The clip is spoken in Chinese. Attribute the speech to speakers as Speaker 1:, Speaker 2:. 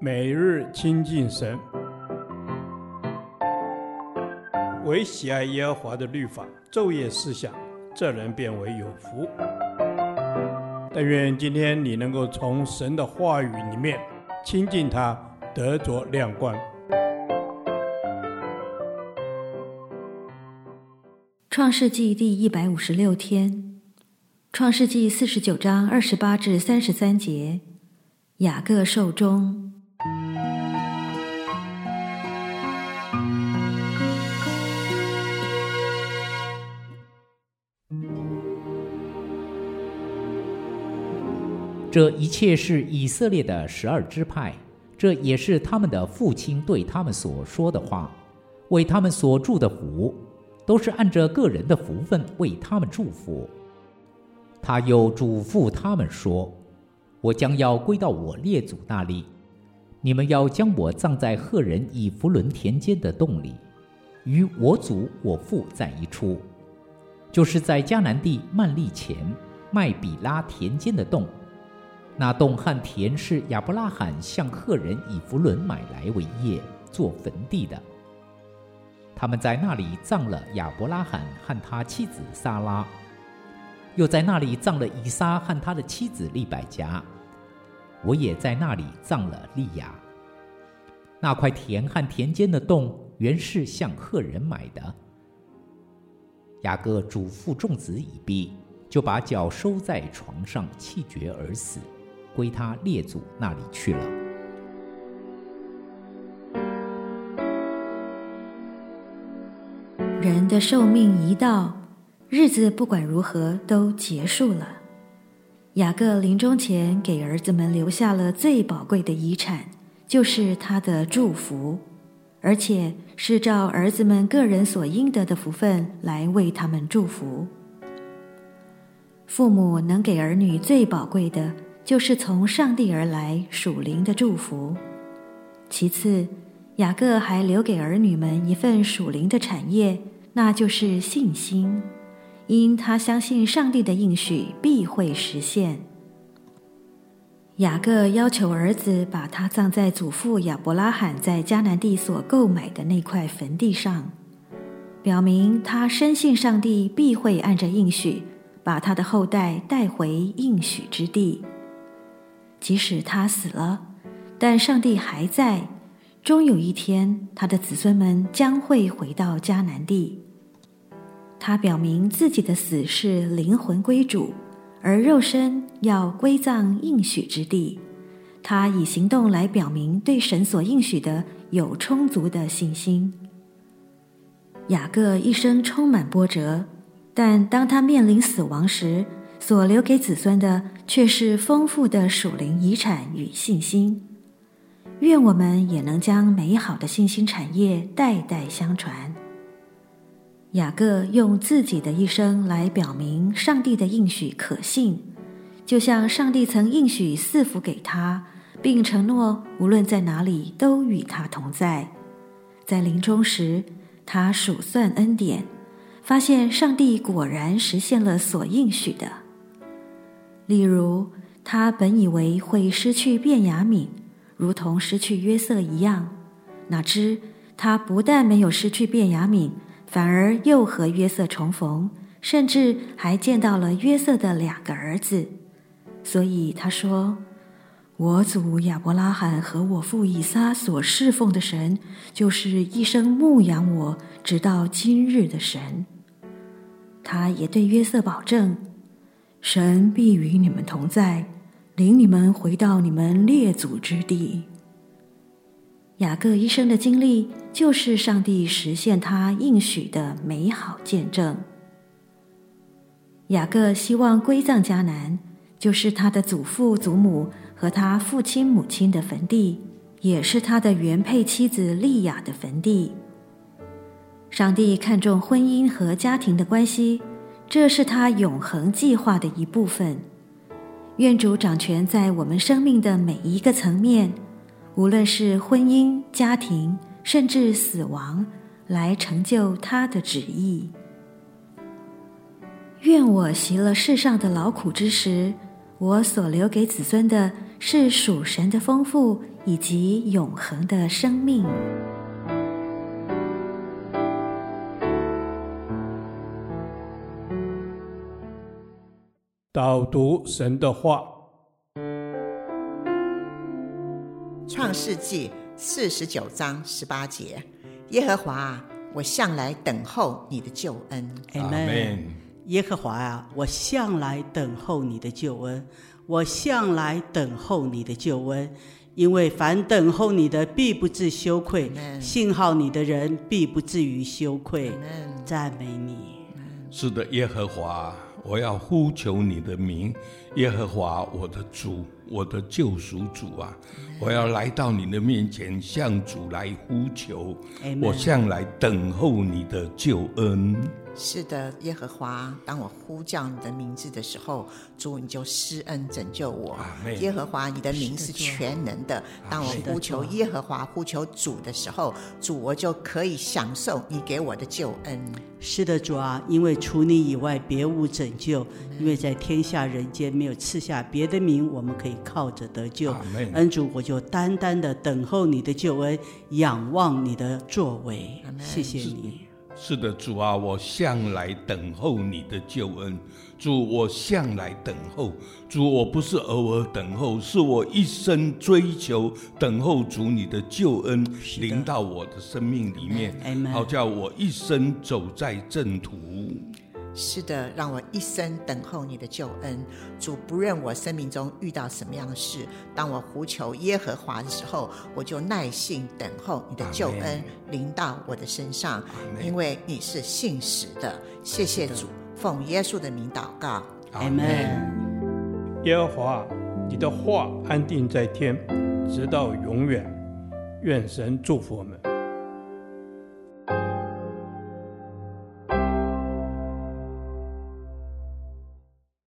Speaker 1: 每日亲近神，唯喜爱耶和华的律法，昼夜思想，这人便为有福。但愿今天你能够从神的话语里面亲近他，得着亮光。
Speaker 2: 创世纪第一百五十六天，创世纪四十九章二十八至三十三节，雅各寿终。
Speaker 3: 这一切是以色列的十二支派，这也是他们的父亲对他们所说的话，为他们所祝的福，都是按着个人的福分为他们祝福。他又嘱咐他们说：“我将要归到我列祖那里，你们要将我葬在赫人以弗伦田间的洞里，与我祖我父在一处，就是在迦南地曼利前麦比拉田间的洞。”那洞和田是亚伯拉罕向赫人以弗伦买来为业做坟地的。他们在那里葬了亚伯拉罕和他妻子撒拉，又在那里葬了以撒和他的妻子利百加。我也在那里葬了利亚。那块田和田间的洞原是向赫人买的。雅各嘱咐众子已毕，就把脚收在床上，气绝而死。归他列祖那里去了。
Speaker 2: 人的寿命一到，日子不管如何都结束了。雅各临终前给儿子们留下了最宝贵的遗产，就是他的祝福，而且是照儿子们个人所应得的福分来为他们祝福。父母能给儿女最宝贵的。就是从上帝而来属灵的祝福。其次，雅各还留给儿女们一份属灵的产业，那就是信心，因他相信上帝的应许必会实现。雅各要求儿子把他葬在祖父亚伯拉罕在迦南地所购买的那块坟地上，表明他深信上帝必会按着应许把他的后代带回应许之地。即使他死了，但上帝还在。终有一天，他的子孙们将会回到迦南地。他表明自己的死是灵魂归主，而肉身要归葬应许之地。他以行动来表明对神所应许的有充足的信心。雅各一生充满波折，但当他面临死亡时，所留给子孙的却是丰富的属灵遗产与信心。愿我们也能将美好的信心产业代代相传。雅各用自己的一生来表明上帝的应许可信，就像上帝曾应许赐福给他，并承诺无论在哪里都与他同在。在临终时，他数算恩典，发现上帝果然实现了所应许的。例如，他本以为会失去便雅悯，如同失去约瑟一样，哪知他不但没有失去便雅悯，反而又和约瑟重逢，甚至还见到了约瑟的两个儿子。所以他说：“我祖亚伯拉罕和我父以撒所侍奉的神，就是一生牧养我直到今日的神。”他也对约瑟保证。神必与你们同在，领你们回到你们列祖之地。雅各一生的经历，就是上帝实现他应许的美好见证。雅各希望归葬迦南，就是他的祖父祖母和他父亲母亲的坟地，也是他的原配妻子利亚的坟地。上帝看重婚姻和家庭的关系。这是他永恒计划的一部分。愿主掌权在我们生命的每一个层面，无论是婚姻、家庭，甚至死亡，来成就他的旨意。愿我习了世上的劳苦之时，我所留给子孙的是属神的丰富以及永恒的生命。
Speaker 1: 导读神的话，《
Speaker 4: 创世纪》四十九章十八节：耶和华，我向来等候你的救恩。
Speaker 5: 阿门。耶和华啊，我向来等候你的救恩。我向来等候你的救恩，因为凡等候你的，必不至羞愧；信靠你的人，必不至于羞愧。赞美你。
Speaker 6: 是的，耶和华，我要呼求你的名，耶和华，我的主，我的救赎主啊！我要来到你的面前，向主来呼求。我向来等候你的救恩。
Speaker 4: 是的，耶和华，当我呼叫你的名字的时候，主你就施恩拯救我。耶和华，你的名是全能的。当我呼求耶和华、呼求主的时候，主我就可以享受你给我的救恩。
Speaker 5: 是的，主啊，因为除你以外别无拯救，因为在天下人间没有赐下别的名，我们可以靠着得救。恩主，我就单单的等候你的救恩，仰望你的作为。谢谢你。
Speaker 6: 是的，主啊，我向来等候你的救恩。主，我向来等候。主，我不是偶尔等候，是我一生追求等候主你的救恩临到我的生命里面，好叫我一生走在正途。
Speaker 4: 是的，让我一生等候你的救恩。主，不论我生命中遇到什么样的事，当我呼求耶和华的时候，我就耐心等候你的救恩临到我的身上，因为你是信实的。谢谢主，奉耶稣的名祷告，阿门。
Speaker 1: 耶和华，你的话安定在天，直到永远。愿神祝福我们。